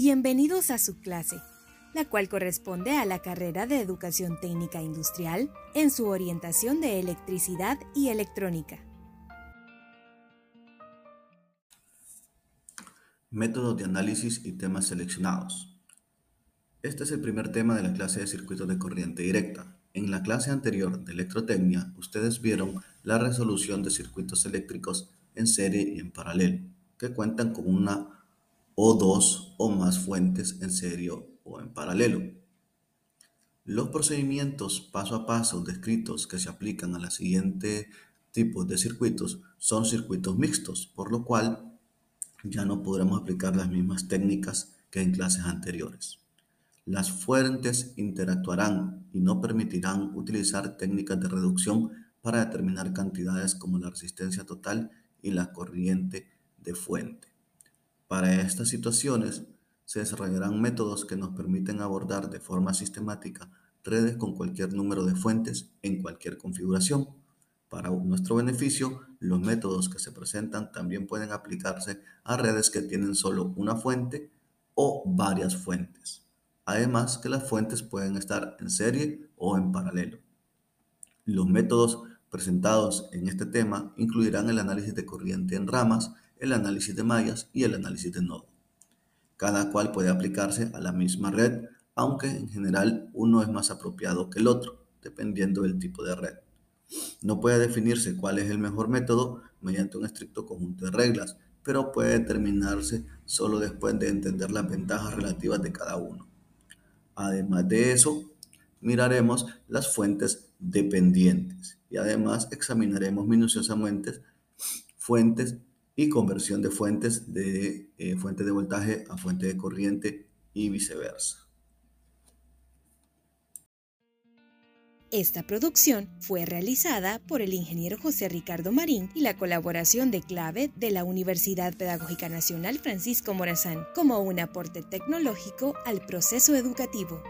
Bienvenidos a su clase, la cual corresponde a la carrera de Educación Técnica Industrial en su orientación de electricidad y electrónica. Métodos de análisis y temas seleccionados. Este es el primer tema de la clase de circuitos de corriente directa. En la clase anterior de electrotecnia, ustedes vieron la resolución de circuitos eléctricos en serie y en paralelo, que cuentan con una o dos o más fuentes en serio o en paralelo. Los procedimientos paso a paso descritos que se aplican a la siguiente tipos de circuitos son circuitos mixtos, por lo cual ya no podremos aplicar las mismas técnicas que en clases anteriores. Las fuentes interactuarán y no permitirán utilizar técnicas de reducción para determinar cantidades como la resistencia total y la corriente de fuente. Para estas situaciones, se desarrollarán métodos que nos permiten abordar de forma sistemática redes con cualquier número de fuentes en cualquier configuración. Para nuestro beneficio, los métodos que se presentan también pueden aplicarse a redes que tienen solo una fuente o varias fuentes. Además que las fuentes pueden estar en serie o en paralelo. Los métodos presentados en este tema incluirán el análisis de corriente en ramas, el análisis de mallas y el análisis de nodo. Cada cual puede aplicarse a la misma red, aunque en general uno es más apropiado que el otro, dependiendo del tipo de red. No puede definirse cuál es el mejor método mediante un estricto conjunto de reglas, pero puede determinarse solo después de entender las ventajas relativas de cada uno. Además de eso, miraremos las fuentes dependientes y además examinaremos minuciosamente fuentes y conversión de fuentes de eh, fuente de voltaje a fuente de corriente y viceversa. Esta producción fue realizada por el ingeniero José Ricardo Marín y la colaboración de clave de la Universidad Pedagógica Nacional Francisco Morazán como un aporte tecnológico al proceso educativo.